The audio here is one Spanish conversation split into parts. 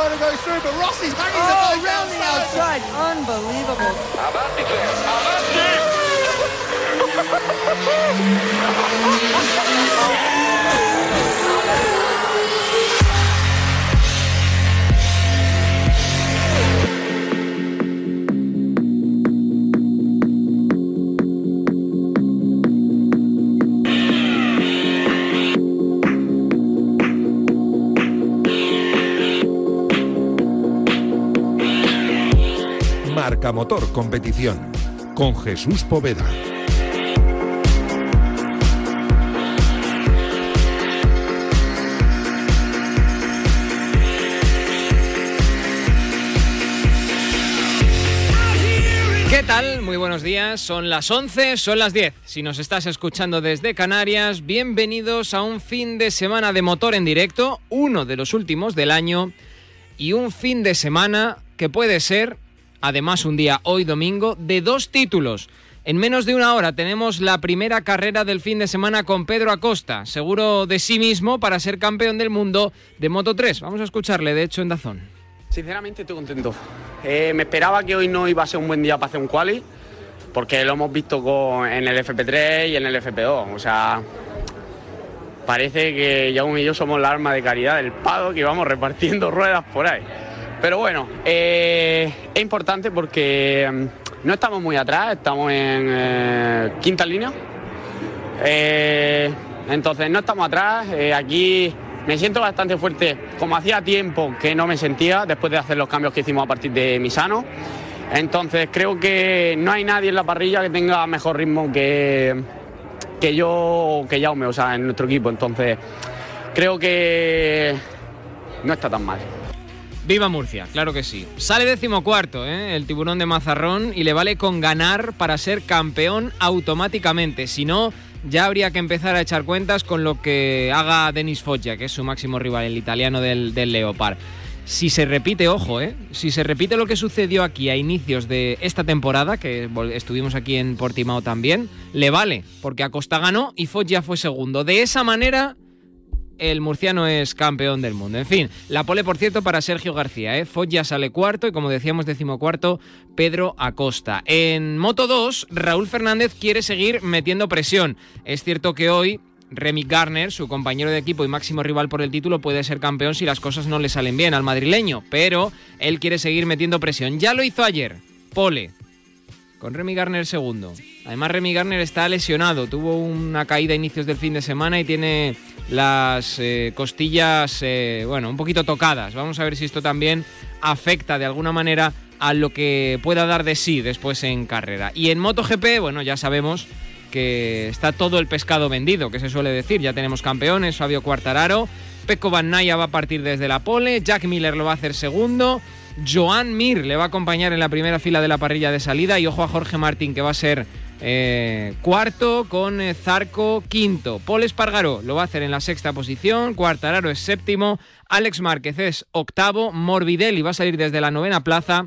trying to go through, but Rossi's banging oh, the bike around the outside. Unbelievable. Avanti, Avanti! Motor Competición con Jesús Poveda. ¿Qué tal? Muy buenos días. Son las 11, son las 10. Si nos estás escuchando desde Canarias, bienvenidos a un fin de semana de motor en directo, uno de los últimos del año, y un fin de semana que puede ser, además un día hoy domingo, de dos títulos. En menos de una hora tenemos la primera carrera del fin de semana con Pedro Acosta, seguro de sí mismo para ser campeón del mundo de Moto 3. Vamos a escucharle, de hecho, en Dazón. Sinceramente estoy contento. Eh, me esperaba que hoy no iba a ser un buen día para hacer un quali, porque lo hemos visto en el FP3 y en el FP2. O sea, parece que Jaume y yo somos la arma de caridad del Pado que vamos repartiendo ruedas por ahí. Pero bueno, eh, es importante porque mm, no estamos muy atrás, estamos en eh, quinta línea. Eh, entonces no estamos atrás, aquí me siento bastante fuerte, como hacía tiempo que no me sentía después de hacer los cambios que hicimos a partir de Misano. Entonces creo que no hay nadie en la parrilla que tenga mejor ritmo que, que yo que Jaume, o sea, en nuestro equipo. Entonces creo que no está tan mal. Viva Murcia, claro que sí. Sale decimocuarto, ¿eh? el tiburón de Mazarrón, y le vale con ganar para ser campeón automáticamente. Si no, ya habría que empezar a echar cuentas con lo que haga Denis Foggia, que es su máximo rival, el italiano del, del Leopard. Si se repite, ojo, ¿eh? si se repite lo que sucedió aquí a inicios de esta temporada, que estuvimos aquí en Portimao también, le vale, porque Acosta ganó y Foggia fue segundo. De esa manera, el murciano es campeón del mundo. En fin, la pole, por cierto, para Sergio García. ¿eh? Sale cuarto y, como decíamos, decimocuarto, Pedro Acosta. En Moto 2, Raúl Fernández quiere seguir metiendo presión. Es cierto que hoy Remy Garner, su compañero de equipo y máximo rival por el título, puede ser campeón si las cosas no le salen bien al madrileño, pero él quiere seguir metiendo presión. Ya lo hizo ayer, pole, con Remy Garner segundo. Además, Remy Garner está lesionado, tuvo una caída a inicios del fin de semana y tiene las eh, costillas, eh, bueno, un poquito tocadas. Vamos a ver si esto también afecta de alguna manera a lo que pueda dar de sí después en carrera. Y en MotoGP, bueno, ya sabemos que está todo el pescado vendido, que se suele decir. Ya tenemos campeones, Fabio Quartararo, Pecco Van Naya va a partir desde la pole, Jack Miller lo va a hacer segundo, Joan Mir le va a acompañar en la primera fila de la parrilla de salida y ojo a Jorge Martín que va a ser eh, cuarto con eh, Zarco quinto. Paul Espargaró lo va a hacer en la sexta posición, Quartararo es séptimo, Alex Márquez es octavo, Morbidelli va a salir desde la novena plaza.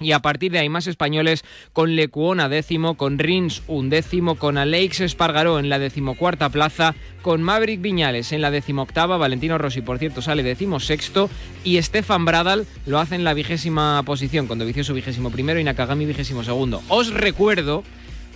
Y a partir de ahí más españoles con Lecuona décimo, con Rins undécimo, con Aleix Espargaró en la decimocuarta plaza, con Maverick Viñales en la decimoctava, Valentino Rossi por cierto sale decimosexto y Stefan Bradal lo hace en la vigésima posición, con Dovizioso vigésimo primero y Nakagami vigésimo segundo. Os recuerdo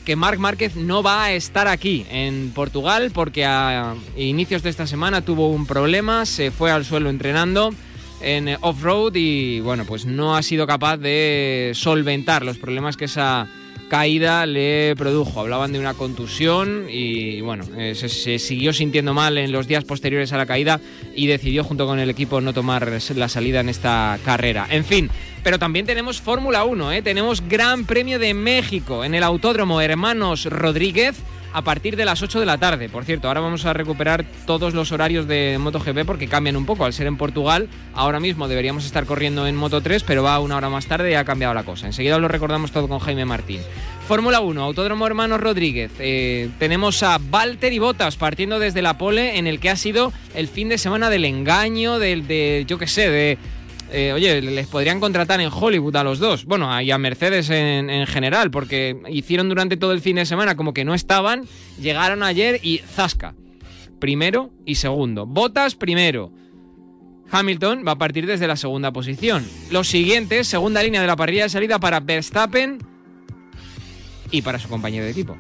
que Marc Márquez no va a estar aquí en Portugal porque a inicios de esta semana tuvo un problema, se fue al suelo entrenando en off-road y bueno, pues no ha sido capaz de solventar los problemas que esa caída le produjo. Hablaban de una contusión y bueno, eh, se, siguió sintiendo mal en los días posteriores a la caída y decidió junto con el equipo no tomar la salida en esta carrera. En fin, pero también tenemos Fórmula 1, ¿eh? tenemos Gran Premio de México en el Autódromo Hermanos Rodríguez a partir de las 8 de la tarde. Por cierto, ahora vamos a recuperar todos los horarios de MotoGP porque cambian un poco. Al ser en Portugal, ahora mismo deberíamos estar corriendo en Moto 3, pero va una hora más tarde y ha cambiado la cosa. Enseguida lo recordamos todo con Jaime Martín. Fórmula 1, Autódromo Hermanos Rodríguez. Eh, tenemos a Valtteri Bottas partiendo desde la pole en el que ha sido el fin de semana del engaño, del de, yo qué sé, de eh, oye, les podrían contratar en Hollywood a los dos. Bueno, y a Mercedes en, en, general, porque hicieron durante todo el fin de semana como que no estaban, llegaron ayer y zasca. Primero y segundo. Botas primero. Hamilton va a partir desde la segunda posición. Los siguientes, segunda línea de la parrilla de salida para Verstappen y para su compañero de equipo.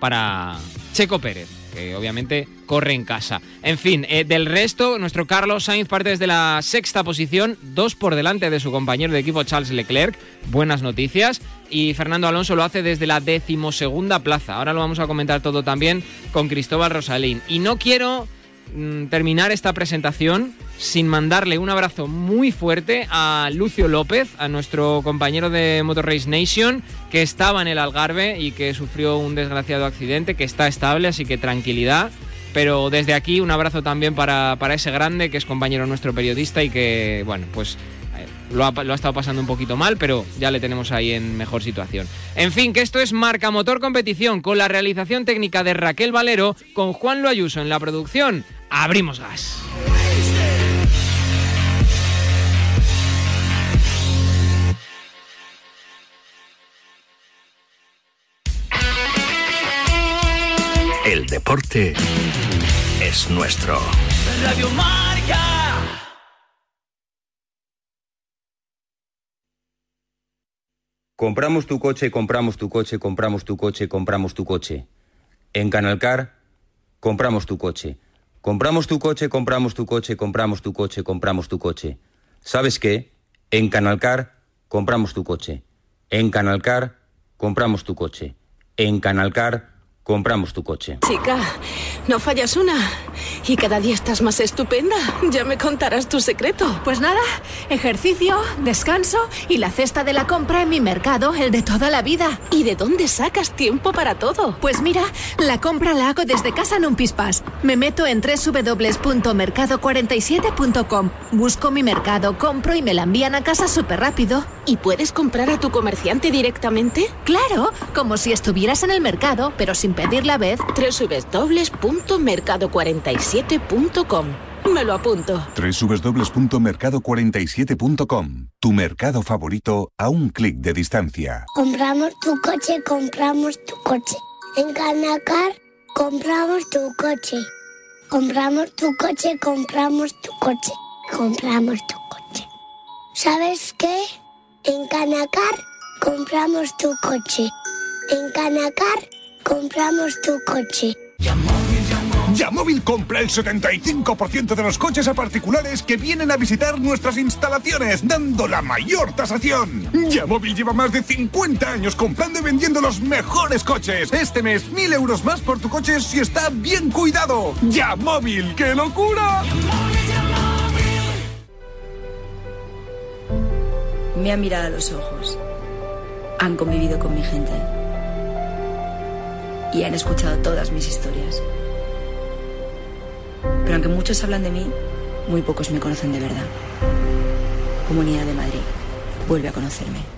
Para Checo Pérez, que obviamente corre en casa. En fin, eh, del resto, nuestro Carlos Sainz parte desde la sexta posición, dos por delante de su compañero de equipo Charles Leclerc. Buenas noticias. Y Fernando Alonso lo hace desde la decimosegunda plaza. Ahora lo vamos a comentar todo también con Cristóbal Rosalín. Y no quiero mm, terminar esta presentación sin mandarle un abrazo muy fuerte a Lucio López, a nuestro compañero de Motor Race Nation, que estaba en el Algarve y que sufrió un desgraciado accidente, que está estable, así que tranquilidad. Pero desde aquí un abrazo también para, para ese grande que es compañero nuestro periodista y que, bueno, pues eh, lo ha, lo ha, estado pasando un poquito mal, pero ya le tenemos ahí en mejor situación. En fin, que esto es Marca Motor Competición con la realización técnica de Raquel Valero, con Juan Lo Ayuso en la producción. Abrimos gas. Deporte es nuestro. Radio Marca. Compramos tu coche, compramos tu coche, compramos tu coche, compramos tu coche. En Canalcar, compramos tu coche. Compramos tu coche, compramos tu coche, compramos tu coche, compramos tu coche. ¿Sabes qué? En Canalcar, compramos tu coche. En Canalcar, compramos tu coche. En Canalcar, compramos tu coche. Chica, no fallas una. Y cada día estás más estupenda. Ya me contarás tu secreto. Pues nada, ejercicio, descanso y la cesta de la compra en mi mercado, el de toda la vida. ¿Y de dónde sacas tiempo para todo? Pues mira, la compra la hago desde casa en un pispas. Me meto en www.mercado47.com. Busco mi mercado, compro y me la envían a casa súper rápido. ¿Y puedes comprar a tu comerciante directamente? Claro, como si estuvieras en el mercado, pero sin pedir la vez. www.mercado47.com. Me lo apunto. www.mercado47.com. Tu mercado favorito a un clic de distancia. Compramos tu coche, compramos tu coche. En Canacar, compramos tu coche. Compramos tu coche, compramos tu coche. Compramos tu coche. ¿Sabes qué? En Canacar, compramos tu coche. En Canacar, compramos tu coche. Yamóvil compra el 75% de los coches a particulares que vienen a visitar nuestras instalaciones, dando la mayor tasación. Yamóvil lleva más de 50 años comprando y vendiendo los mejores coches. Este mes, 1000 euros más por tu coche si está bien cuidado. Yamóvil, ¡qué locura! Me han mirado a los ojos. Han convivido con mi gente. Y han escuchado todas mis historias. Pero aunque muchos hablan de mí, muy pocos me conocen de verdad. Comunidad de Madrid, vuelve a conocerme.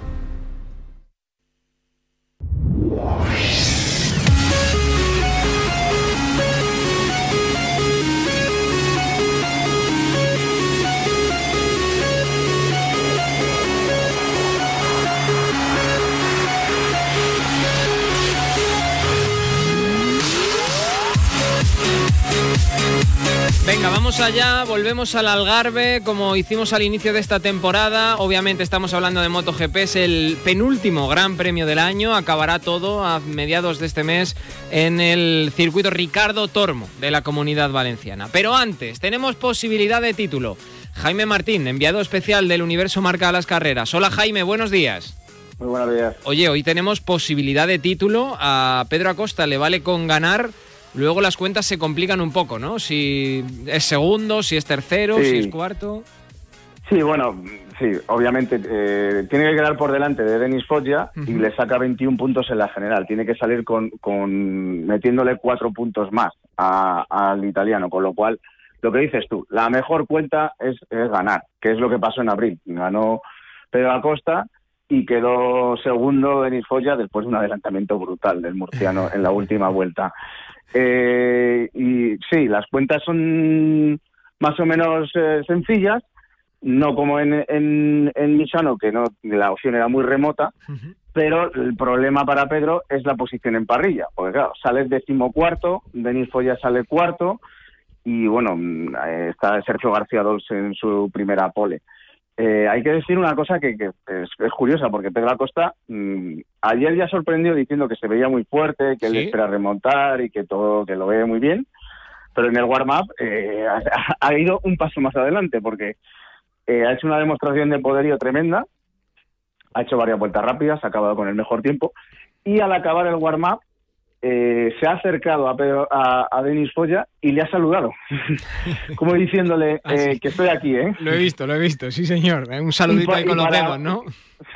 Allá, volvemos al Algarve como hicimos al inicio de esta temporada. Obviamente estamos hablando de MotoGP, es el penúltimo gran premio del año, acabará todo a mediados de este mes en el circuito Ricardo Tormo de la Comunidad Valenciana. Pero antes, tenemos posibilidad de título. Jaime Martín, enviado especial del Universo Marca a las Carreras. Hola Jaime, buenos días. Muy buenos días. Oye, hoy tenemos posibilidad de título. A Pedro Acosta le vale con ganar luego las cuentas se complican un poco, ¿no? Si es segundo, si es tercero, Sí. si es cuarto. Sí, bueno, sí, obviamente eh, tiene que quedar por delante de Denis Foggia y le saca 21 puntos en la general. Tiene que salir con, con metiéndole cuatro puntos más a- al italiano, con lo cual, lo que dices tú, la mejor cuenta es, es ganar, que es lo que pasó en abril. Ganó Pedro Acosta y quedó segundo Denis Foggia después de un adelantamiento brutal del murciano en la última vuelta. Eh, y sí, las cuentas son más o menos eh, sencillas, no como en, en, en Misano, que no la opción era muy remota, pero el problema para Pedro es la posición en parrilla, porque claro, sales decimocuarto, Denis Foya sale cuarto, y bueno, mm, eh, está Sergio García Dols en su primera pole. Eh, hay que decir una cosa que, que es, es curiosa, porque Pedro Acosta mm, ayer ya sorprendió diciendo que se veía muy fuerte, que él espera remontar y que todo, que lo ve muy bien, pero en el warm-up eh, ha, ha ido un paso más adelante, porque eh, ha hecho una demostración de poderío tremenda, ha hecho varias vueltas rápidas, ha acabado con el mejor tiempo, y al acabar el warm-up eh, se ha acercado a, Pedro, a, a Denis Foya y le ha saludado, como diciéndole eh, que estoy aquí, ¿eh? Lo he visto, lo he visto, sí señor. Un saludito ahí con los para- dedos, ¿no?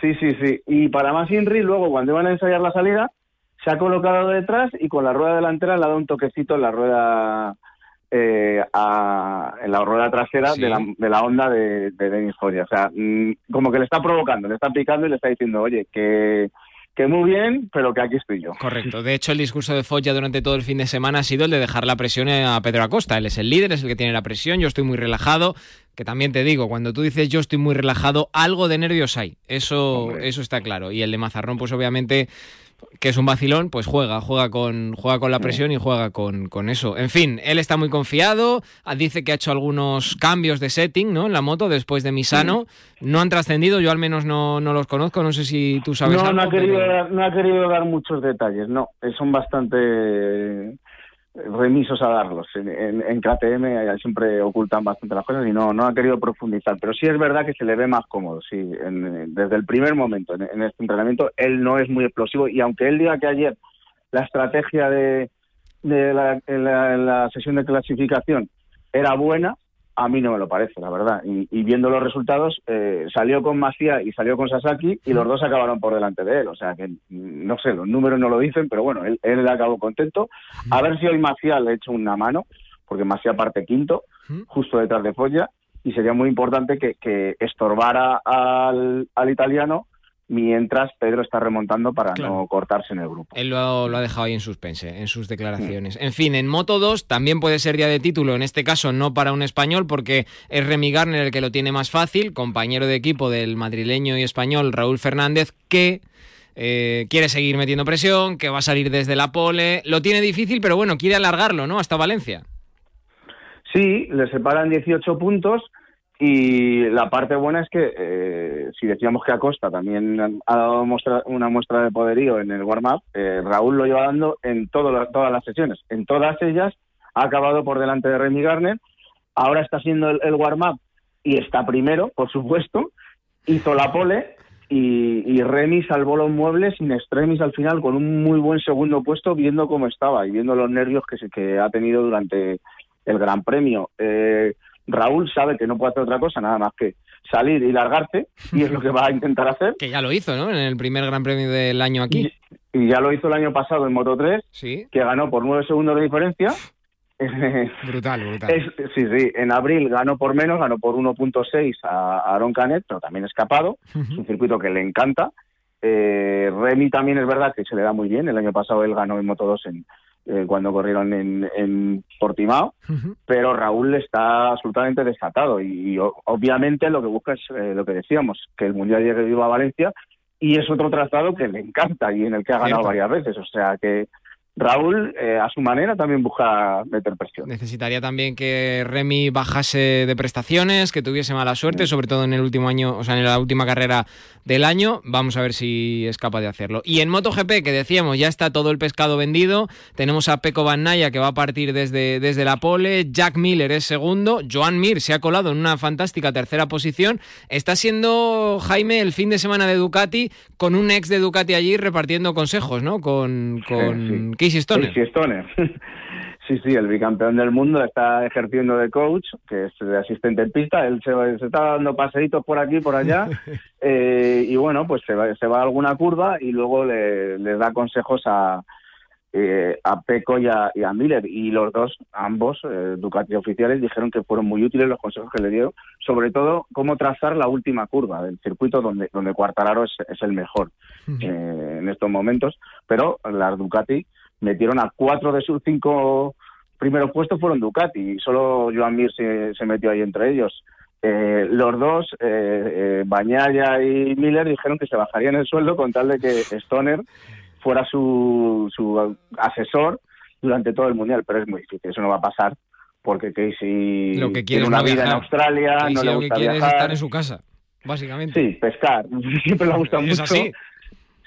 Sí, sí, sí. Y para más Inri, luego cuando iban a ensayar la salida, se ha colocado detrás y con la rueda delantera le ha dado un toquecito en la rueda eh, a- en la rueda trasera Sí. de, la, de la onda de, de Denis Foya. O sea, mm, como que le está provocando, le está picando y le está diciendo, oye, que, que muy bien, pero que aquí estoy yo. Correcto. De hecho, el discurso de Foggia durante todo el fin de semana ha sido el de dejar la presión a Pedro Acosta. Él es el líder, es el que tiene la presión. Yo estoy muy relajado. Que también te digo, cuando tú dices yo estoy muy relajado, algo de nervios hay. Eso, eso está claro. Y el de Mazarrón, pues obviamente, que es un vacilón, pues juega, juega con, juega con la presión y juega con, con eso. En fin, él está muy confiado. ah, Dice que ha hecho algunos cambios de setting, ¿no? En la moto después de Misano. No han trascendido, yo al menos no, no los conozco. No sé si tú sabes no, algo. no ha, querido pero- dar, no ha querido dar muchos detalles, no. Eh, Son bastante remisos a darlos. En, en, en KTM siempre ocultan bastante las cosas y no, no ha querido profundizar. Pero sí es verdad que se le ve más cómodo, sí. En- desde el primer momento en, este entrenamiento, él no es muy explosivo y aunque él diga que ayer la estrategia de, de la, en la, la sesión de clasificación era buena, a mí no me lo parece, la verdad. Y, y viendo los resultados, eh, salió con Masia y salió con Sasaki y los dos acabaron por delante de él. O sea que, mm, no sé, los números no lo dicen, pero bueno, él, él acabó contento. A ver si hoy Masia le echa una mano, porque Masia parte quinto, justo detrás de Foggia, y sería muy importante que, que estorbara al, al italiano mientras Pedro está remontando para no cortarse en el grupo. Él lo, lo ha dejado ahí en suspense, en sus declaraciones. En fin, en Moto 2 también puede ser día de título, en este caso no para un español, porque es Remy Garner el que lo tiene más fácil, compañero de equipo del madrileño y español Raúl Fernández, que eh, quiere seguir metiendo presión, que va a salir desde la pole. Lo tiene difícil, pero bueno, quiere alargarlo, ¿no? Hasta Valencia. Sí, le separan 18 puntos y la parte buena es que eh, si decíamos que Acosta también ha dado muestra- una muestra de poderío en el warm-up, eh, Raúl lo lleva dando en todo todas las sesiones. En todas ellas ha acabado por delante de Remy Garner, ahora está haciendo el, el warm-up y está primero, por supuesto, hizo la pole y, y Remy salvó los muebles sin extremis al final con un muy buen segundo puesto viendo cómo estaba y viendo los nervios que, se- que ha tenido durante el Gran Premio. Eh, Raúl sabe que no puede hacer otra cosa nada más que salir y largarse y es lo que va a intentar hacer. Que ya lo hizo, ¿no? En el primer Gran Premio del año aquí. Y ya lo hizo el año pasado en Moto 3, Sí. que ganó por nueve segundos de diferencia. Brutal, brutal. Es- sí, sí, en abril ganó por menos, ganó por 1.6 a a Aaron Canet, pero también escapado. Es un circuito que le encanta. Eh, Remy también es verdad que se le da muy bien. El año pasado él ganó en Moto 2 en, eh, cuando corrieron en, en Portimao, pero Raúl está absolutamente desatado y, obviamente lo que busca es eh, lo que decíamos, que el Mundial llegue vivo a Valencia y es otro trazado que le encanta y en el que ha ganado Cierto. varias veces. O sea que Raúl, eh, a su manera, también busca meter presión. Necesitaría también que Remy bajase de prestaciones, que tuviese mala suerte, sobre todo en el último año, o sea, en la última carrera del año. Vamos a ver si es capaz de hacerlo. Y en MotoGP, que decíamos, ya está todo el pescado vendido. Tenemos a Peco Van Naya, que va a partir desde, desde la pole. Jack Miller es segundo. Joan Mir se ha colado en una fantástica tercera posición. Está siendo Jaime el fin de semana de Ducati con un ex de Ducati allí repartiendo consejos, ¿no? Con, con Casey Stoner. Casey Stoner. Sí, sí, el bicampeón del mundo está ejerciendo de coach, que es de asistente en pista. Él se, se está dando paseitos por aquí, por allá. eh, y bueno, pues se va, se va a alguna curva y luego le, le da consejos a, eh, a Peco y a, y a Miller. Y los dos, ambos, eh, Ducati oficiales, dijeron que fueron muy útiles los consejos que le dio, sobre todo cómo trazar la última curva del circuito donde, donde Cuartararo es, es el mejor eh, en estos momentos. Pero las Ducati metieron a cuatro de sus cinco primeros puestos fueron Ducati y solo Joan Mir se, se metió ahí entre ellos. Eh, los dos, eh, eh, Bañaya y Miller, dijeron que se bajarían el sueldo con tal de que Stoner fuera su, su asesor durante todo el mundial, pero es muy difícil, eso no va a pasar porque Casey Lo que quiere tiene una no vida en. Australia, Casey no le lo que quiere es estar en su casa, básicamente. Sí, pescar. Siempre le ha gustado ¿Es mucho. así?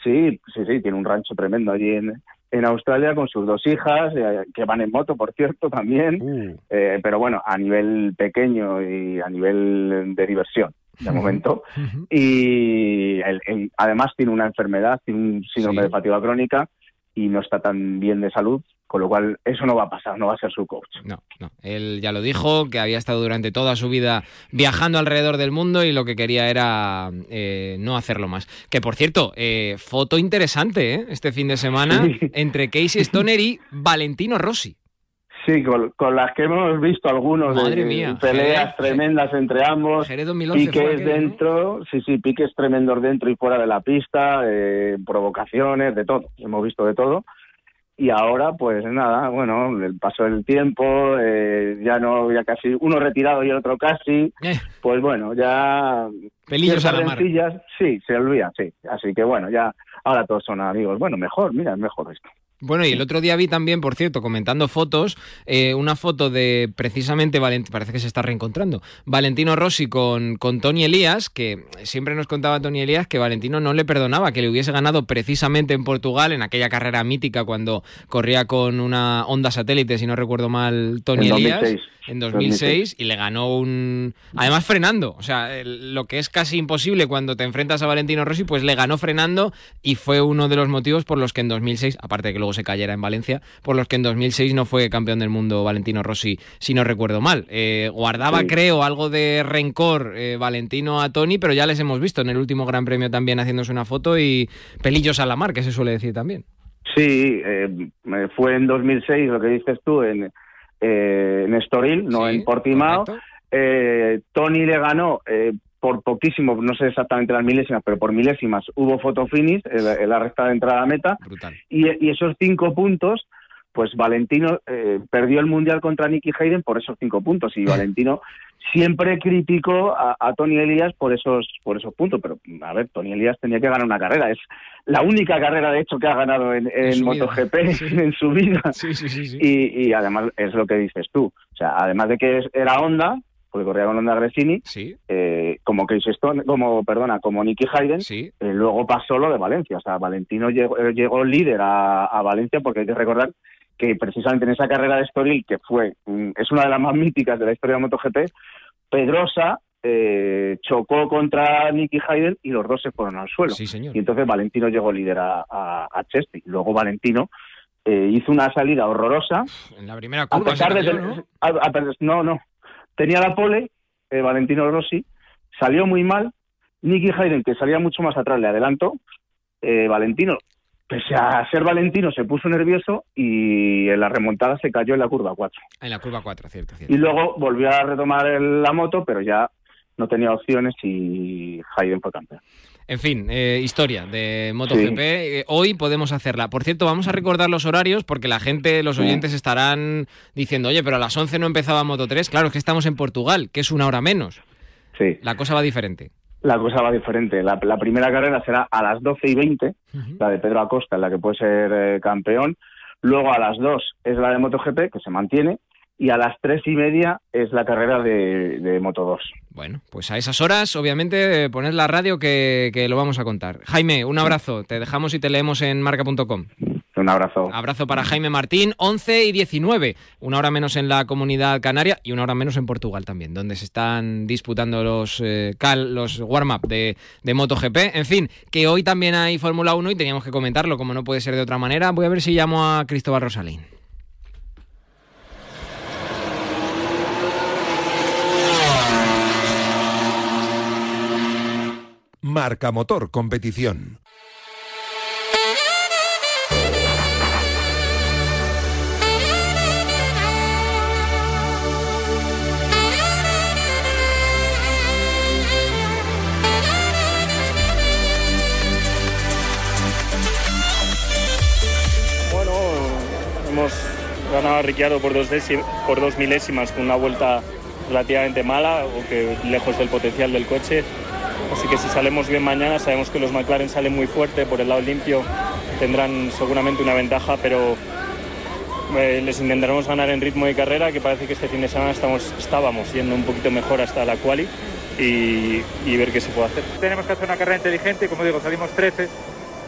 Sí, sí, sí, tiene un rancho tremendo allí en, en Australia con sus dos hijas, eh, que van en moto, por cierto, también. Uh. Eh, pero bueno, a nivel pequeño y a nivel de diversión, de momento. Y él- él además tiene una enfermedad, tiene un síndrome Sí. de fatiga crónica y no está tan bien de salud, con lo cual eso no va a pasar, no va a ser su coach. No, no. Él ya lo dijo, que había estado durante toda su vida viajando alrededor del mundo y lo que quería era eh, no hacerlo más. Que por cierto, eh, foto interesante ¿eh? este fin de semana Sí. entre Casey Stoner y Valentino Rossi. Sí, con, con las que hemos visto algunos de- Madre de mía, peleas Jerez, tremendas entre ambos, Jerez 2011 fue piques aquello, ¿no? dentro, sí, sí, piques tremendos dentro y fuera de la pista, eh, provocaciones, de todo, hemos visto de todo. Y ahora, pues nada, bueno, el paso del tiempo, eh, ya no, ya casi uno retirado y el otro casi, Eh. pues bueno, ya Pelillos a la mar. sí, se olvidan, sí. Así que bueno, ya ahora todos son amigos. Bueno, mejor, mira, es mejor esto. Bueno, y el otro día vi también, por cierto, comentando fotos, eh, una foto de precisamente Valentino, parece que se está reencontrando, Valentino Rossi con, con Tony Elías, que siempre nos contaba Tony Elías que Valentino no le perdonaba que le hubiese ganado precisamente en Portugal, en aquella carrera mítica cuando corría con una Honda satélite, si no recuerdo mal, Tony En Elías. 2006. En 2006 y le ganó un... Además frenando, o sea, el- lo que es casi imposible cuando te enfrentas a Valentino Rossi, pues le ganó frenando y fue uno de los motivos por los que en 2006, aparte de que luego se cayera en Valencia, por los que en 2006 no fue campeón del mundo Valentino Rossi, si no recuerdo mal. Eh, guardaba, Sí. creo, algo de rencor eh, Valentino a Tony, pero ya les hemos visto en el último Gran Premio también haciéndose una foto y pelillos a la mar, que se suele decir también. Sí, eh, fue en 2006 lo que dices tú en, en Estoril, no Sí, en Portimao. Tony le ganó por poquísimo, no sé exactamente las milésimas, pero por milésimas hubo foto finish en la, en recta de entrada a meta. Brutal. Y, y esos cinco puntos, pues Valentino eh, perdió el mundial contra Nicky Hayden por esos cinco puntos. Y Valentino siempre criticó a, a Tony Elías por esos, por esos puntos. Pero, a ver, Tony Elías tenía que ganar una carrera. Es la única carrera, de hecho, que ha ganado en, en vida. MotoGP Sí. en su vida. Sí, sí. Y, y además es lo que dices tú. O sea, además de que es- era Honda, porque corría con Honda Gresini, Sí, eh, como Casey Stone, como, perdona, como Nicky Hayden, sí. eh, luego pasó lo de Valencia. O sea, Valentino llegó, eh, llegó líder a, a Valencia porque hay que recordar que precisamente en esa carrera de Estoril, que fue mm, es una de las más míticas de la historia de MotoGP, Pedrosa eh, chocó contra Nicky Hayden y los dos se fueron al suelo. Sí, señor. Y entonces Valentino llegó líder a, a, a Cheste. Luego Valentino eh, hizo una salida horrorosa. En la primera A curva se pesar de cayó, ¿no? a- a- no, no. Tenía la pole, eh, Valentino Rossi, salió muy mal. Nicky Hayden, que salía mucho más atrás, le adelantó. Eh, Valentino, pese a ser Valentino, se puso nervioso y en la remontada se cayó en la curva 4. En la curva 4, cierto, cierto. Y luego volvió a retomar el- la moto, pero ya no tenía opciones y Hayden fue campeón. En fin, eh, historia de MotoGP. Eh, hoy podemos hacerla. Por cierto, vamos a recordar los horarios porque la gente, los oyentes estarán diciendo, oye, pero a las 11 no empezaba Moto 3. Claro, es que estamos en Portugal, que es una hora menos. Sí. La cosa va diferente. La cosa va diferente. La, la primera carrera será a las 12 y 20, la de Pedro Acosta, en la que puede ser eh, campeón. Luego a las 2 es la de MotoGP, que se mantiene. Y a las 3 y media es la carrera de, de Moto 2. Bueno, pues a esas horas, obviamente, poned la radio que, que lo vamos a contar. Jaime, un abrazo. Te dejamos y te leemos en marca.com. Un abrazo. Abrazo para Jaime Martín, 11 y 19. Una hora menos en la comunidad canaria y una hora menos en Portugal también, donde se están disputando los, eh, cal, los warm-up de, de MotoGP. En fin, que hoy también hay Fórmula 1 y teníamos que comentarlo, como no puede ser de otra manera. Voy a ver si llamo a Cristóbal Rosalín. Marca Motor Competición. Bueno, hemos ganado Ricciardo por dos, por milésimas con una vuelta relativamente mala o que lejos del potencial del coche. Así que si salemos bien mañana, sabemos que los McLaren salen muy fuerte por el lado limpio, tendrán seguramente una ventaja, pero eh, les intentaremos ganar en ritmo de carrera, que parece que este fin de semana estamos, estábamos yendo un poquito mejor hasta la quali y, ver qué se puede hacer. Tenemos que hacer una carrera inteligente, como digo, salimos 13,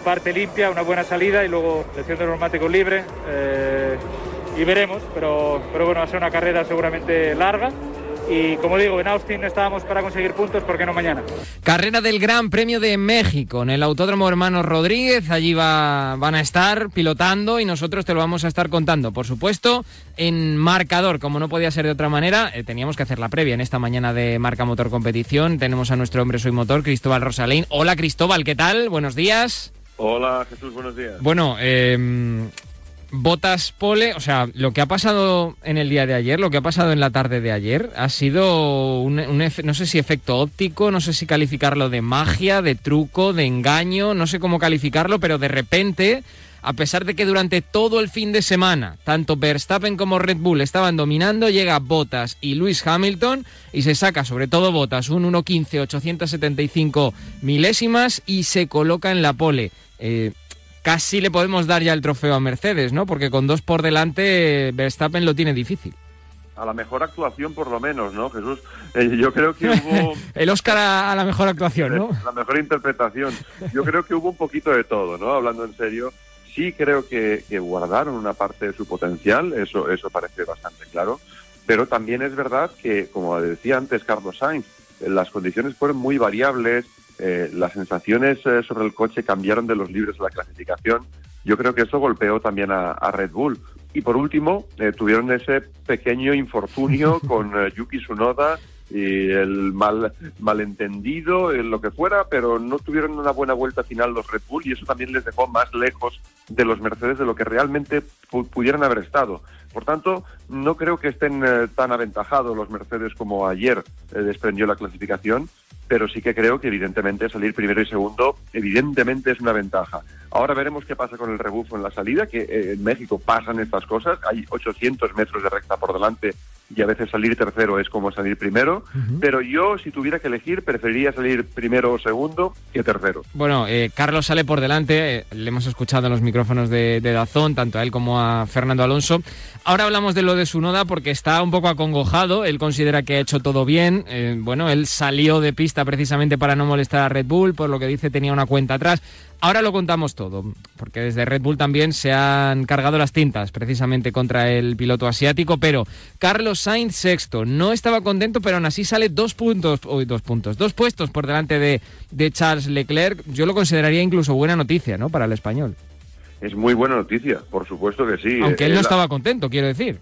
parte limpia, una buena salida y luego lección de neumáticos libre. eh, y veremos, pero, pero bueno, va a ser una carrera seguramente larga. Y como digo, en Austin estábamos para conseguir puntos, ¿por qué no mañana? Carrera del Gran Premio de México en el Autódromo Hermanos Rodríguez. Allí va, van a estar pilotando y nosotros te lo vamos a estar contando. Por supuesto, en marcador, como no podía ser de otra manera, eh, teníamos que hacer la previa en esta mañana de Marca Motor Competición. Tenemos a nuestro hombre Soy Motor, Cristóbal Rosalén. Hola Cristóbal, ¿qué tal? Buenos días. Hola Jesús, buenos días. Bueno, eh, Botas Pole, o sea, lo que ha pasado en el día de ayer, lo que ha pasado en la tarde de ayer, ha sido un, no sé si efecto óptico, no sé si calificarlo de magia, de truco, de engaño, no sé cómo calificarlo, pero de repente, a pesar de que durante todo el fin de semana, tanto Verstappen como Red Bull estaban dominando, llega Bottas y Lewis Hamilton y se saca sobre todo Bottas un 1.15 875 milésimas y se coloca en la pole. Eh, casi le podemos dar ya el trofeo a Mercedes, ¿no? Porque con dos por delante Verstappen lo tiene difícil. A la mejor actuación por lo menos, ¿no, Jesús? Eh, yo creo que hubo El Oscar a, a la mejor actuación, ¿no? la mejor interpretación. Yo creo que hubo un poquito de todo, ¿no? Hablando en serio, sí creo que, que guardaron una parte de su potencial, eso, eso parece bastante claro, pero también es verdad que, como decía antes Carlos Sainz, las condiciones fueron muy variables, eh, las sensaciones eh, sobre el coche cambiaron de los libres de la clasificación. Yo creo que eso golpeó también a, a Red Bull. Y por último, eh, tuvieron ese pequeño infortunio con eh, Yuki Tsunoda y el mal malentendido, lo que fuera, pero no tuvieron una buena vuelta final los Red Bull y eso también les dejó más lejos de los Mercedes de lo que realmente pu- pudieran haber estado. Por tanto, no creo que estén eh, tan aventajados los Mercedes como ayer eh, desprendió la clasificación, pero sí que creo que evidentemente salir primero y segundo evidentemente es una ventaja. Ahora veremos qué pasa con el rebufo en la salida, que eh, en México pasan estas cosas, hay 800 metros de recta por delante y a veces salir tercero es como salir primero, pero yo si tuviera que elegir preferiría salir primero o segundo que tercero. Bueno, eh, Carlos sale por delante, eh, le hemos escuchado en los micrófonos de, de Dazón, tanto a él como a Fernando Alonso. Ahora hablamos de lo de Sunoda porque está un poco acongojado, él considera que ha hecho todo bien. Eh, bueno, él salió de pista precisamente para no molestar a Red Bull, por lo que dice tenía una cuenta atrás. Ahora lo contamos todo, porque desde Red Bull también se han cargado las tintas precisamente contra el piloto asiático, pero Carlos Sainz sexto no estaba contento, pero aún así sale dos puntos, uy, dos puntos, dos puestos por delante de, de Charles Leclerc. Yo lo consideraría incluso buena noticia, ¿no? Para el español. Es muy buena noticia, por supuesto que sí. Aunque él Eh, no la- estaba contento, quiero decir.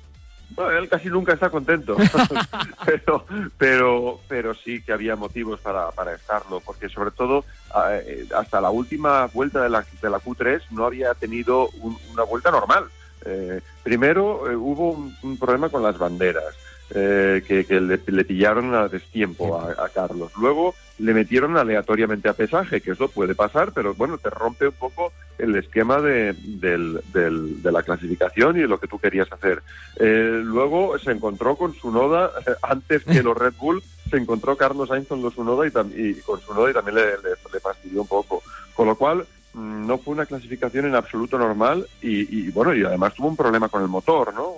Bueno, él casi nunca está contento, pero, pero, pero sí que había motivos para, para estarlo, porque sobre todo eh, hasta la última vuelta de la, de la Q3 no había tenido un- una vuelta normal. Eh, primero eh, hubo un, un problema con las banderas, eh, que, le, pillaron a destiempo a, Carlos. Luego le metieron aleatoriamente a pesaje, que eso puede pasar, pero bueno, te rompe un poco el esquema de, del- de la clasificación y de lo que tú querías hacer. Eh, luego se encontró con su noda, antes que los Red Bull, se encontró Carlos Sainz con los Sunoda y, y con Sunoda y también le fastidió un poco. Con lo cual, mm, no fue una clasificación en absoluto normal y, y, bueno, y además tuvo un problema con el motor, ¿no?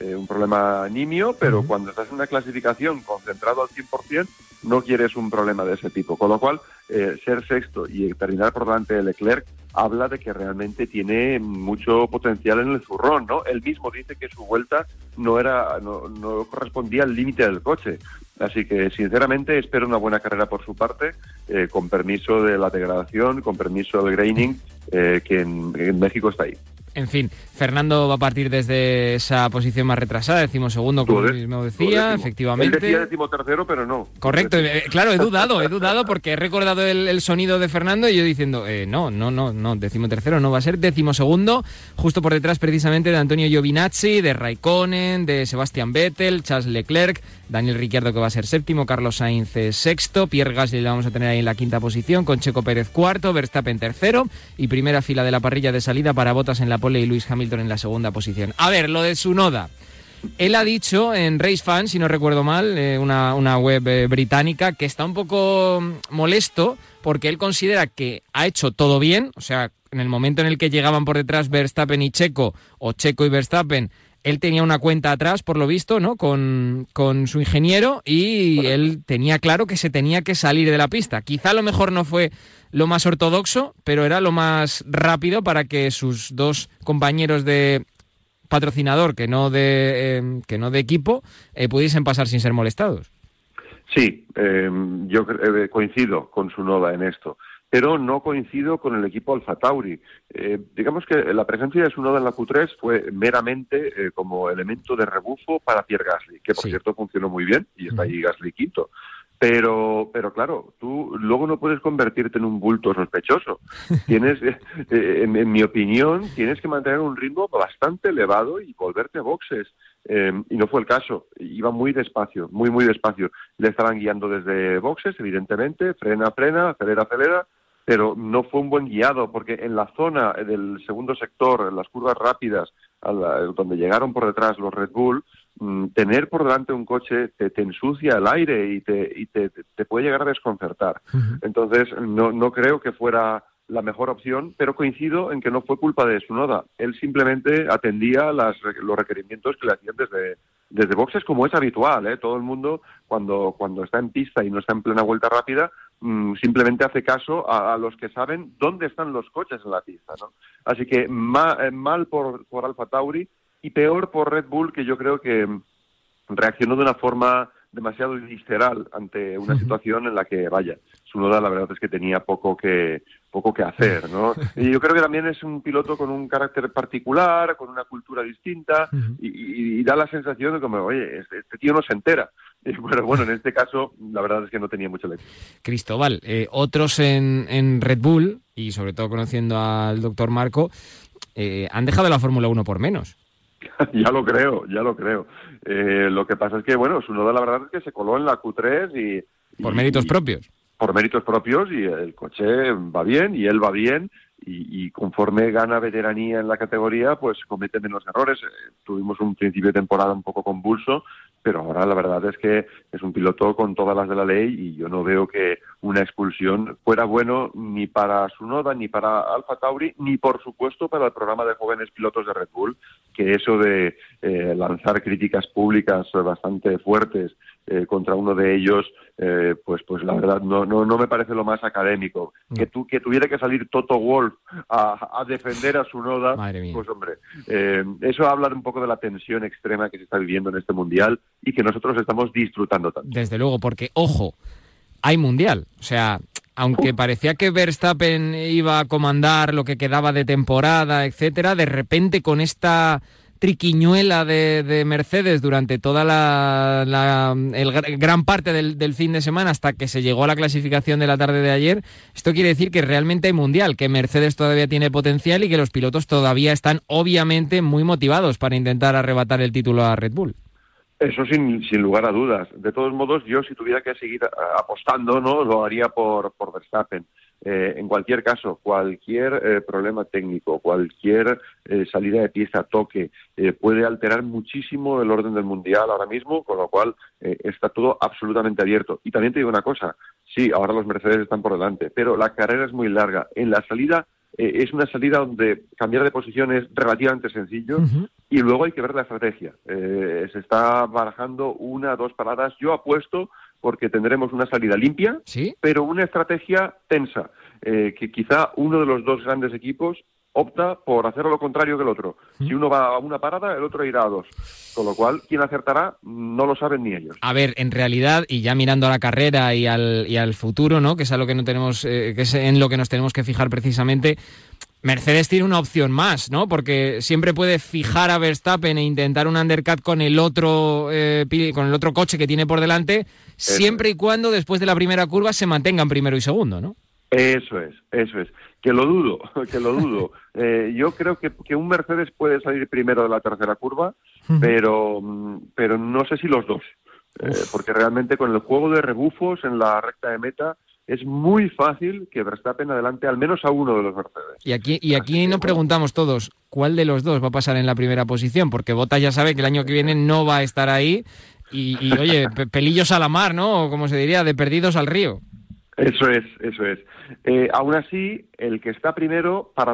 Eh, un problema nimio, pero cuando estás en una clasificación concentrado al 100%, no quieres un problema de ese tipo. Con lo cual, eh, ser sexto y terminar por delante de Leclerc habla de que realmente tiene mucho potencial en el zurrón, ¿no? Él mismo dice que su vuelta no era, no, no correspondía al límite del coche. Así que, sinceramente, espero una buena carrera por su parte, eh, con permiso de la degradación, con permiso del graining, eh, que en, en México está ahí. En fin, Fernando va a partir desde esa posición más retrasada, decimos segundo, como él mismo decía, Él efectivamente. decía decimotercero, pero no. Correcto, eh, claro, he dudado, he dudado porque he recordado el, el sonido de Fernando y yo diciendo, eh, no, no, no, no, decimotercero no va a ser, decimosegundo, justo por detrás precisamente de Antonio Giovinazzi, de Raikkonen, de Sebastian Vettel, Charles Leclerc, Daniel Ricciardo que va a ser séptimo, Carlos Sainz sexto, Pierre Gasly lo vamos a tener ahí en la quinta posición, con Checo Pérez cuarto, Verstappen tercero y primera fila de la parrilla de salida para Botas en la pole y Luis Hamilton en la segunda posición. A ver, lo de Sunoda. Él ha dicho en Race Fan, si no recuerdo mal, eh, una, una web eh, británica, que está un poco mm, molesto porque él considera que ha hecho todo bien, o sea, en el momento en el que llegaban por detrás Verstappen y Checo, o Checo y Verstappen, él tenía una cuenta atrás, por lo visto, ¿no? Con, con, su ingeniero y él tenía claro que se tenía que salir de la pista. Quizá a lo mejor no fue lo más ortodoxo, pero era lo más rápido para que sus dos compañeros de patrocinador, que no de, eh, que no de equipo, eh, pudiesen pasar sin ser molestados. Sí, eh, yo coincido con su noda en esto pero no coincido con el equipo Alfa Tauri. Eh, digamos que la presencia de Sunoda en la Q3 fue meramente eh, como elemento de rebufo para Pierre Gasly, que por cierto funcionó muy bien y está ahí Gasly quinto. Pero, pero claro, tú luego no puedes convertirte en un bulto sospechoso. Tienes, eh, en, en, mi opinión, tienes que mantener un ritmo bastante elevado y volverte a boxes. Eh, y no fue el caso. Iba muy despacio, muy, muy despacio. Le estaban guiando desde boxes, evidentemente, frena, frena, acelera, acelera, pero no fue un buen guiado porque en la zona del segundo sector, en las curvas rápidas, la, donde llegaron por detrás los Red Bull, tener por delante un coche te, te, ensucia el aire y, te, y te, te puede llegar a desconcertar. Uh -huh. Entonces, no, no creo que fuera la mejor opción, pero coincido en que no fue culpa de su noda. Él simplemente atendía las, los requerimientos que le hacían desde, desde boxes, como es habitual. ¿eh? Todo el mundo, cuando, cuando está en pista y no está en plena vuelta rápida, mmm, simplemente hace caso a, a, los que saben dónde están los coches en la pista. ¿no? Así que ma, eh, mal por, por Alfa Tauri y peor por Red Bull, que yo creo que reaccionó de una forma demasiado visceral ante una situación en la que, vaya, su noda la verdad es que tenía poco que poco que hacer, ¿no? Y yo creo que también es un piloto con un carácter particular, con una cultura distinta, uh -huh. y, y, y, da la sensación de como, oye, este, este, tío no se entera. Y bueno, bueno, en este caso, la verdad es que no tenía mucho lectura. Cristóbal, eh, otros en, en, Red Bull, y sobre todo conociendo al doctor Marco, eh, han dejado la Fórmula 1 por menos. ya lo creo, ya lo creo. Eh, lo que pasa es que, bueno, su noda la verdad es que se coló en la Q3 y... Por méritos propios. Por méritos propios y el coche va bien y él va bien y, y, conforme gana veteranía en la categoría, pues comete menos errores. Eh, tuvimos un principio de temporada un poco convulso, pero ahora la verdad es que es un piloto con todas las de la ley y yo no veo que una expulsión fuera bueno ni para Sunoda, ni para Alfa Tauri, ni por supuesto para el programa de jóvenes pilotos de Red Bull, que eso de eh, lanzar críticas públicas bastante fuertes eh, contra uno de ellos, eh, pues, pues la verdad no, no, no me parece lo más académico. Que, tu, que tuviera que salir Toto Wolf a, a defender a su noda, pues hombre, eh, eso habla un poco de la tensión extrema que se está viviendo en este mundial y que nosotros estamos disfrutando tanto. Desde luego, porque, ojo, hay mundial. O sea, aunque parecía que Verstappen iba a comandar lo que quedaba de temporada, etcétera, de repente con esta triquiñuela de, de Mercedes durante toda la, el, gran parte del, del, fin de semana hasta que se llegó a la clasificación de la tarde de ayer, esto quiere decir que realmente hay mundial, que Mercedes todavía tiene potencial y que los pilotos todavía están obviamente muy motivados para intentar arrebatar el título a Red Bull. Eso sin, sin lugar a dudas. De todos modos, yo si tuviera que seguir apostando, no lo haría por, por Verstappen. Eh, en cualquier caso, cualquier eh, problema técnico, cualquier eh, salida de pieza, toque, eh, puede alterar muchísimo el orden del mundial ahora mismo, con lo cual eh, está todo absolutamente abierto. Y también te digo una cosa, sí, ahora los Mercedes están por delante, pero la carrera es muy larga. En la salida eh, es una salida donde cambiar de posición es relativamente sencillo uh -huh. y luego hay que ver la estrategia. Se está barajando una, dos paradas. Yo apuesto porque tendremos una salida limpia, ¿Sí? pero una estrategia tensa, eh, que quizá uno de los dos grandes equipos opta por hacer lo contrario que el otro. Si uno va a una parada, el otro irá a dos. Con lo cual, quién acertará no lo saben ni ellos. A ver, en realidad, y ya mirando a la carrera y al, y al futuro, ¿no? que es a lo que no tenemos, eh, que es en lo que nos tenemos que fijar precisamente, Mercedes tiene una opción más, ¿no? Porque siempre puede fijar a Verstappen e intentar un undercut con el otro eh, con el otro coche que tiene por delante, eso siempre y cuando después de la primera curva se mantengan primero y segundo, ¿no? Eso es, eso es. Que lo dudo, que lo dudo. Eh, yo creo que, que, un Mercedes puede salir primero de la tercera curva, pero, pero no sé si los dos. Eh, porque realmente con el juego de rebufos en la recta de meta es muy fácil que Verstappen adelante al menos a uno de los Mercedes. Y aquí, y aquí nos preguntamos todos, ¿cuál de los dos va a pasar en la primera posición? Porque Bottas ya sabe que el año que viene no va a estar ahí y, y oye, pelillos a la mar, ¿no? O como se diría, de perdidos al río. Eso es, eso es. Eh, aún así, el que está primero, para